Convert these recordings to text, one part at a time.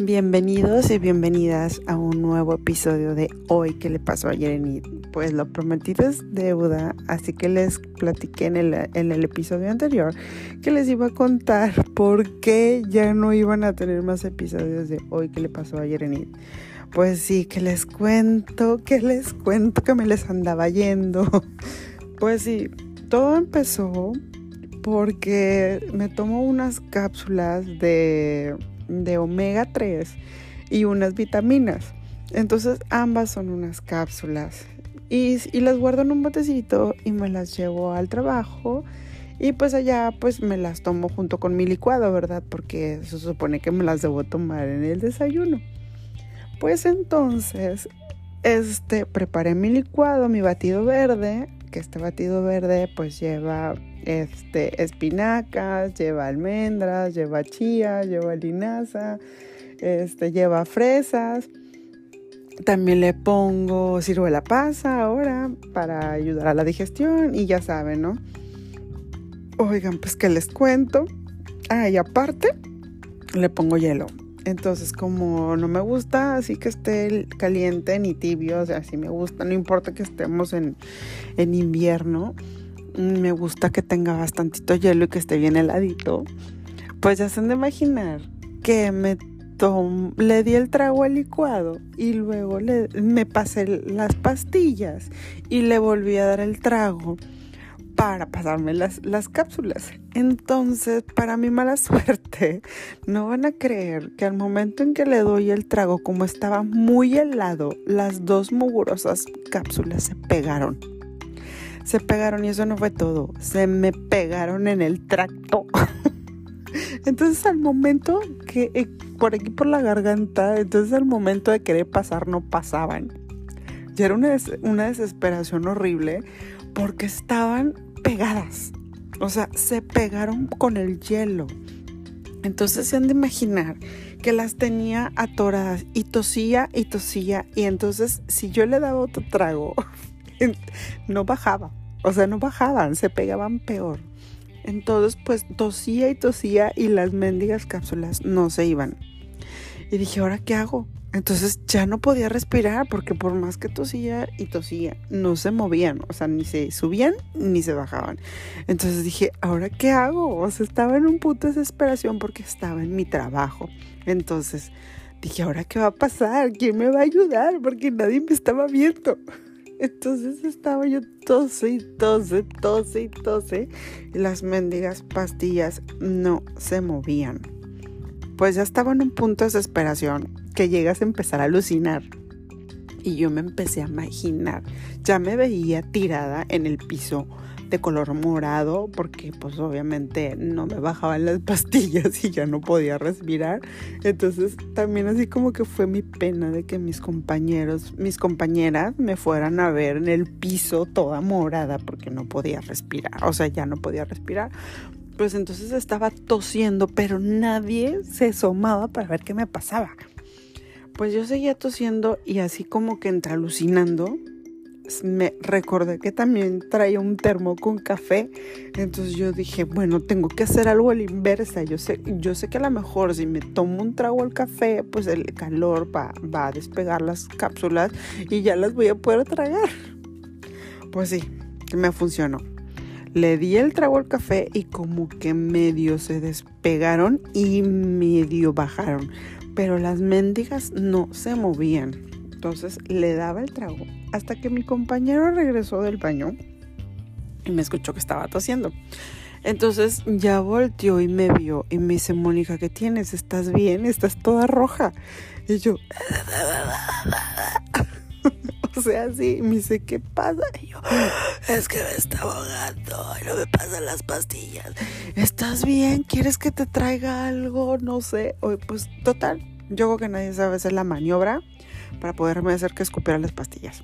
Bienvenidos y bienvenidas a un nuevo episodio de Hoy que le pasó ayer en IT. Pues lo prometido es deuda, así que les platiqué en el, en el episodio anterior que les iba a contar por qué ya no iban a tener más episodios de Hoy que le pasó ayer en IT. Pues sí, que les cuento, que les cuento que me les andaba yendo. Pues sí, todo empezó porque me tomo unas cápsulas de de omega 3 y unas vitaminas. Entonces ambas son unas cápsulas y, las guardo en un botecito y me las llevo al trabajo y pues allá pues me las tomo junto con mi licuado, ¿verdad? Porque se supone que me las debo tomar en el desayuno. Pues entonces, este, preparé mi licuado, mi batido verde, que este batido verde pues lleva este, espinacas, lleva almendras, lleva chía, lleva linaza, este, lleva fresas. También le pongo ciruela pasa ahora para ayudar a la digestión y ya saben, ¿no? Oigan, pues que les cuento. Ah, y aparte le pongo hielo. Entonces, como no me gusta así que esté caliente ni tibio, o sea, si me gusta, no importa que estemos en, en invierno, me gusta que tenga bastantito hielo y que esté bien heladito, pues ya se han de imaginar que me le di el trago al licuado y luego le, me pasé las pastillas y le volví a dar el trago para pasarme las, las cápsulas. Entonces, para mi mala suerte, no van a creer que al momento en que le doy el trago, como estaba muy helado, las dos mugurosas cápsulas se pegaron se pegaron y eso no fue todo, se me pegaron en el tracto. Entonces al momento que eh, por aquí por la garganta, entonces al momento de querer pasar no pasaban. Ya era una, una desesperación horrible porque estaban pegadas. O sea, se pegaron con el hielo. Entonces se han de imaginar que las tenía atoradas y tosía y tosía. Y entonces si yo le daba otro trago, no bajaba. O sea, no bajaban, se pegaban peor. Entonces, pues tosía y tosía y las mendigas cápsulas no se iban. Y dije, ¿ahora qué hago? Entonces ya no podía respirar porque por más que tosía y tosía, no se movían, o sea, ni se subían ni se bajaban. Entonces dije, ¿ahora qué hago? O sea, estaba en un punto de desesperación porque estaba en mi trabajo. Entonces dije, ¿ahora qué va a pasar? ¿Quién me va a ayudar? Porque nadie me estaba viendo. Entonces estaba yo tose y tose, tose y tose. Y las mendigas pastillas no se movían. Pues ya estaba en un punto de desesperación que llegas a empezar a alucinar. Y yo me empecé a imaginar. Ya me veía tirada en el piso de color morado porque pues obviamente no me bajaban las pastillas y ya no podía respirar. Entonces también así como que fue mi pena de que mis compañeros, mis compañeras me fueran a ver en el piso toda morada porque no podía respirar. O sea, ya no podía respirar. Pues entonces estaba tosiendo, pero nadie se asomaba para ver qué me pasaba. Pues yo seguía tosiendo y así como que entre alucinando, me recordé que también traía un termo con café. Entonces yo dije, bueno, tengo que hacer algo a la inversa. Yo sé, yo sé que a lo mejor si me tomo un trago al café, pues el calor va, va a despegar las cápsulas y ya las voy a poder tragar. Pues sí, me funcionó. Le di el trago al café y como que medio se despegaron y medio bajaron. Pero las mendigas no se movían. Entonces le daba el trago hasta que mi compañero regresó del baño y me escuchó que estaba tosiendo. Entonces ya volteó y me vio y me dice, Mónica, ¿qué tienes? ¿Estás bien? Estás toda roja. Y yo, sea, sí, me dice, ¿qué pasa? Y yo, es que me está ahogando y no me pasan las pastillas. ¿Estás bien? ¿Quieres que te traiga algo? No sé. pues total, yo creo que nadie sabe hacer la maniobra para poderme hacer que escupiera las pastillas.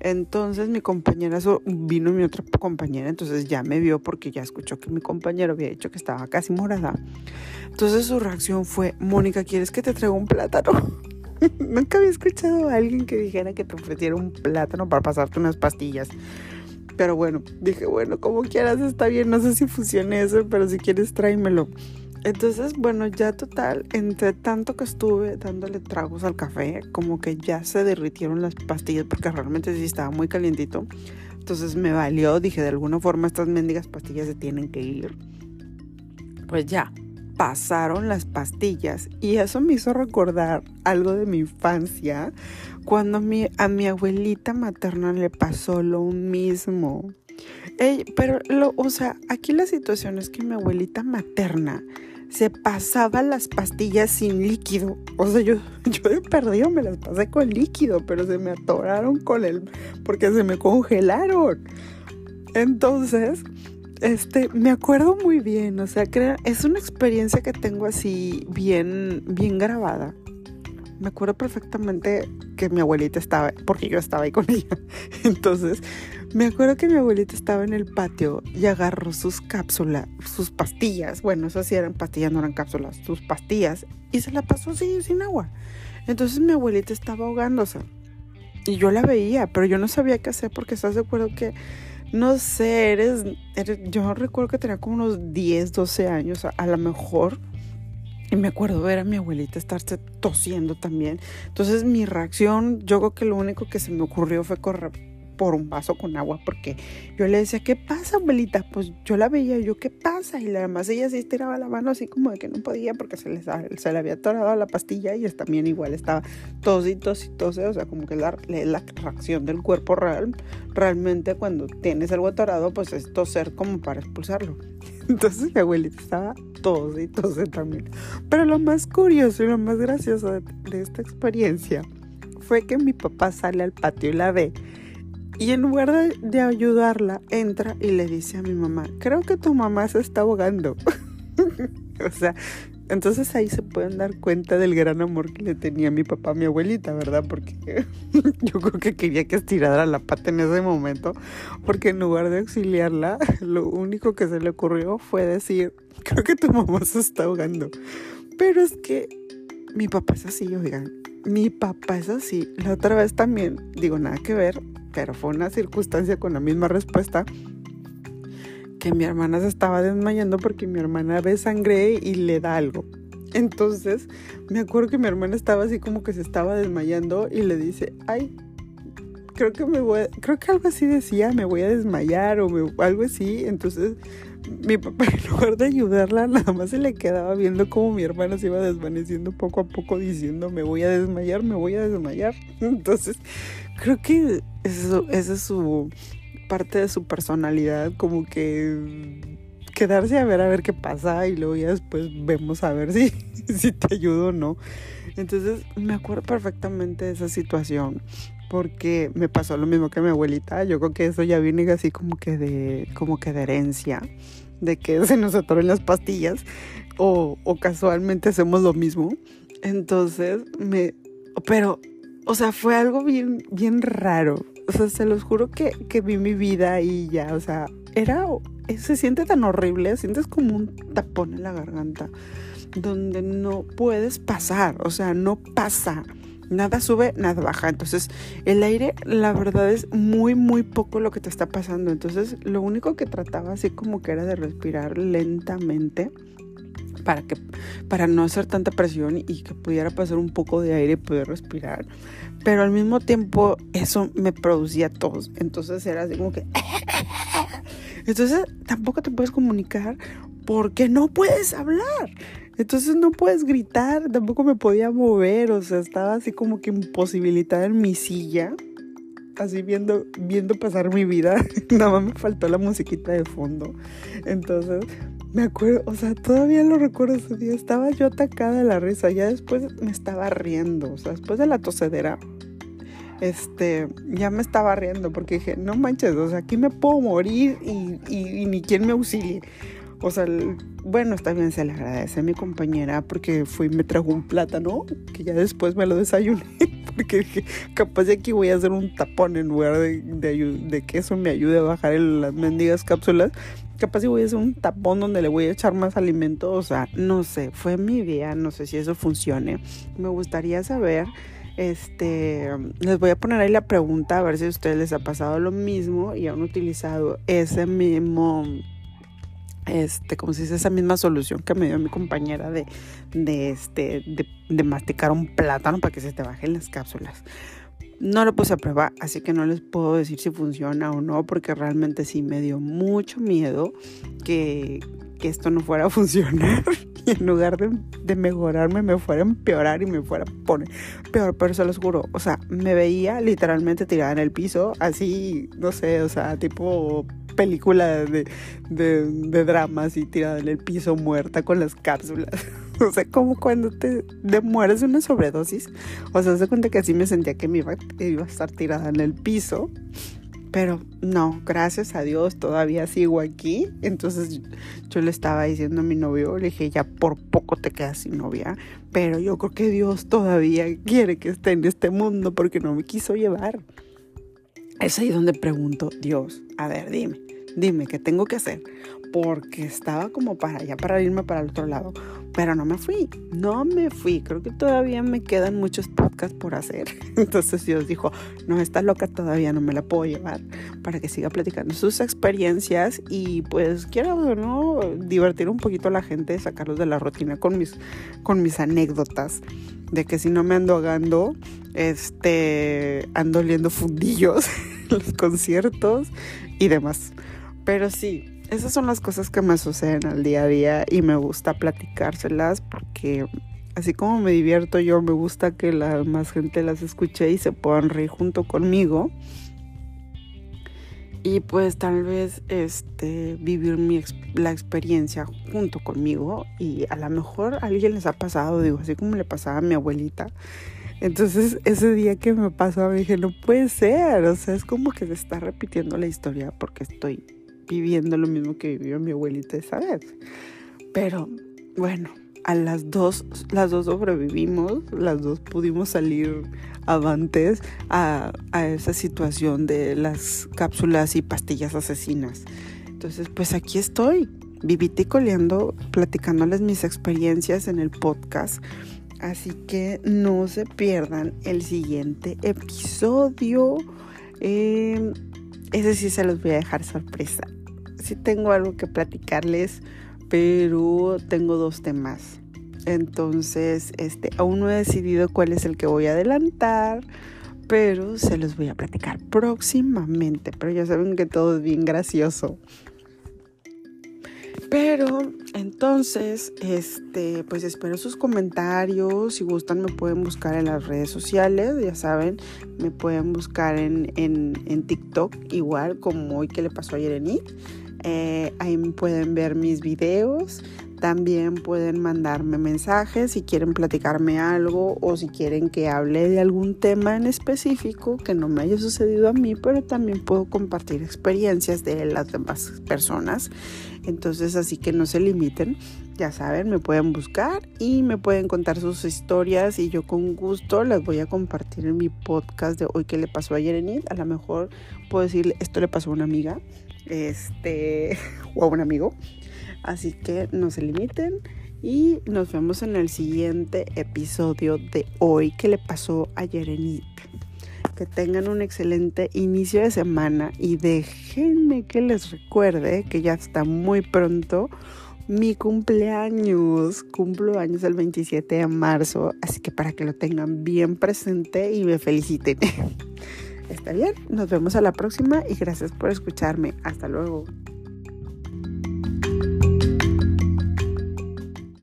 Entonces mi compañera vino mi otra compañera, entonces ya me vio porque ya escuchó que mi compañero había dicho que estaba casi morada. Entonces su reacción fue, Mónica, ¿quieres que te traiga un plátano? Nunca había escuchado a alguien que dijera que te ofreciera un plátano para pasarte unas pastillas. Pero bueno, dije, bueno, como quieras, está bien. No sé si funcione eso, pero si quieres, tráemelo. Entonces, bueno, ya total, entre tanto que estuve dándole tragos al café, como que ya se derritieron las pastillas porque realmente sí estaba muy calientito. Entonces me valió, dije, de alguna forma estas mendigas pastillas se tienen que ir. Pues ya, pasaron las pastillas y eso me hizo recordar algo de mi infancia cuando mi, a mi abuelita materna le pasó lo mismo. pero, lo, o sea, aquí la situación es que mi abuelita materna se pasaba las pastillas sin líquido. O sea, yo, yo he perdido, me las pasé con líquido, pero se me atoraron con el, porque se me congelaron. Entonces, este, me acuerdo muy bien, o sea, es una experiencia que tengo así bien, bien grabada me acuerdo perfectamente que mi abuelita estaba, porque yo estaba ahí con ella. Entonces, me acuerdo que mi abuelita estaba en el patio y agarró sus cápsulas, sus pastillas. Bueno, esas sí eran pastillas, no eran cápsulas, sus pastillas. Y se la pasó así, sin agua. Entonces mi abuelita estaba ahogándose. Y yo la veía, pero yo no sabía qué hacer porque estás de acuerdo que, no sé, eres, eres yo recuerdo que tenía como unos 10, 12 años, a, a lo mejor y me acuerdo ver a mi abuelita estarse tosiendo también. Entonces mi reacción, yo creo que lo único que se me ocurrió fue correr por un vaso con agua porque yo le decía, ¿qué pasa, abuelita? Pues yo la veía, yo, ¿qué pasa? Y además ella sí estiraba la mano así como de que no podía porque se le, se le había atorado la pastilla y también igual estaba tos y tos y tos, o sea, como que la, la reacción del cuerpo real, realmente cuando tienes algo atorado, pues es toser como para expulsarlo. Entonces mi abuelita estaba tos y tos también. Pero lo más curioso y lo más gracioso de esta experiencia fue que mi papá sale al patio y la ve y en lugar de, ayudarla, entra y le dice a mi mamá, creo que tu mamá se está ahogando. o sea, entonces ahí se pueden dar cuenta del gran amor que le tenía mi papá a mi abuelita, ¿verdad? Porque yo creo que quería que estirara la pata en ese momento, porque en lugar de auxiliarla, lo único que se le ocurrió fue decir, creo que tu mamá se está ahogando. Pero es que mi papá es así, oigan, mi papá es así. La otra vez también, digo, nada que ver, pero fue una circunstancia con la misma respuesta que mi hermana se estaba desmayando porque mi hermana ve sangre y le da algo. Entonces, me acuerdo que mi hermana estaba así como que se estaba desmayando y le dice, ay, creo que me voy, creo que algo así decía, me voy a desmayar o algo así. Entonces, mi papá en lugar de ayudarla, nada más se le quedaba viendo cómo mi hermana se iba desvaneciendo poco a poco diciendo, me voy a desmayar, me voy a desmayar. Entonces, creo que eso, esa es su parte de su personalidad, como que quedarse a ver a ver qué pasa y luego ya después vemos a ver si, si te ayudo o no. Entonces me acuerdo perfectamente de esa situación porque me pasó lo mismo que mi abuelita. Yo creo que eso ya viene así como que de, como que herencia, de que se nos atoren las pastillas o, o casualmente hacemos lo mismo. Entonces me, pero o sea, fue algo bien, bien raro. O sea, se los juro que, que vi mi vida y ya, o sea, era, se siente tan horrible, sientes como un tapón en la garganta, donde no puedes pasar, o sea, no pasa. Nada sube, nada baja. Entonces, el aire, la verdad es muy, muy poco lo que te está pasando. Entonces, lo único que trataba así como que era de respirar lentamente para que para no hacer tanta presión y que pudiera pasar un poco de aire y poder respirar pero al mismo tiempo eso me producía tos entonces era así como que entonces tampoco te puedes comunicar porque no puedes hablar entonces no puedes gritar tampoco me podía mover o sea estaba así como que imposibilitada en mi silla así viendo, viendo pasar mi vida. Nada más me faltó la musiquita de fondo. Entonces, me acuerdo, o sea, todavía lo recuerdo ese día. Estaba yo atacada de la risa. Ya después me estaba riendo. O sea, después de la tosedera, este, ya me estaba riendo porque dije, no manches, o sea, aquí me puedo morir y, y, ni quien me auxilie. O sea, bueno, está bien, se le agradece a mi compañera porque fui y me trajo un plátano que ya después me lo desayuné porque dije, capaz de aquí voy a hacer un tapón en lugar de, de, que eso me ayude a bajar las mendigas cápsulas. Capaz de voy a hacer un tapón donde le voy a echar más alimento. O sea, no sé, fue mi idea, no sé si eso funcione. Me gustaría saber este, les voy a poner ahí la pregunta a ver si a ustedes les ha pasado lo mismo y han utilizado ese mismo este, como si es esa misma solución que me dio mi compañera de, de, este, de, de masticar un plátano para que se te bajen las cápsulas. No lo puse a prueba, así que no les puedo decir si funciona o no, porque realmente sí me dio mucho miedo que, que esto no fuera a funcionar y en lugar de, de, mejorarme me fuera a empeorar y me fuera a poner peor, pero se los juro, o sea, me veía literalmente tirada en el piso, así, no sé, o sea, tipo película de, de, de drama así tirada en el piso muerta con las cápsulas. O sea, como cuando te, te una sobredosis. O sea, se cuenta que así me sentía que me iba a estar tirada en el piso. Pero no, gracias a Dios todavía sigo aquí. Entonces yo le estaba diciendo a mi novio, le dije, ya por poco te quedas sin novia. Pero yo creo que Dios todavía quiere que esté en este mundo porque no me quiso llevar. Es ahí donde pregunto, Dios, a ver, dime, dime, ¿qué tengo que hacer? Porque estaba como para allá, para irme para el otro lado. Pero no me fui, no me fui. Creo que todavía me quedan muchos podcasts por hacer. Entonces Dios dijo, no, está loca todavía, no me la puedo llevar para que siga platicando sus experiencias y pues quiero, ¿no? Divertir un poquito a la gente, sacarlos de la rutina con mis, con mis anécdotas. De que si no me ando ahogando, este, ando oliendo fundillos los conciertos y demás. Pero sí, esas son las cosas que me suceden al día a día y me gusta platicárselas porque así como me divierto yo, me gusta que la más gente las escuche y se puedan reír junto conmigo. Y pues tal vez este vivir la experiencia junto conmigo y a lo mejor a alguien les ha pasado, digo, así como le pasaba a mi abuelita. Entonces ese día que me pasó, me dije, no puede ser, o sea, es como que se está repitiendo la historia porque estoy viviendo lo mismo que vivió mi abuelita esa vez. Pero bueno, a las dos, las dos sobrevivimos, las dos pudimos salir avantes a, esa situación de las cápsulas y pastillas asesinas. Entonces, pues aquí estoy, vivite coleando, platicándoles mis experiencias en el podcast. Así que no se pierdan el siguiente episodio. Eh, ese sí se los voy a dejar sorpresa sí tengo algo que platicarles, pero tengo dos temas. Entonces, este, aún no he decidido cuál es el que voy a adelantar, pero se los voy a platicar próximamente. Pero ya saben que todo es bien gracioso. Pero entonces, este, pues espero sus comentarios. Si gustan, me pueden buscar en las redes sociales. Ya saben, me pueden buscar en, en, en TikTok, igual como hoy que le pasó a Yerenit. Eh, ahí pueden ver mis videos. También pueden mandarme mensajes si quieren platicarme algo o si quieren que hable de algún tema en específico que no me haya sucedido a mí, pero también puedo compartir experiencias de las demás personas. Entonces, así que no se limiten. Ya saben, me pueden buscar y me pueden contar sus historias y yo con gusto las voy a compartir en mi podcast de hoy que le pasó a Yerenit. A lo mejor puedo decirle, esto le pasó a una amiga este, o a un amigo. Así que no se limiten y nos vemos en el siguiente episodio de hoy que le pasó a Yerenit. Que tengan un excelente inicio de semana y déjenme que les recuerde que ya está muy pronto mi cumpleaños. Cumplo años el 27 de marzo, así que para que lo tengan bien presente y me feliciten. Está bien, nos vemos a la próxima y gracias por escucharme. Hasta luego.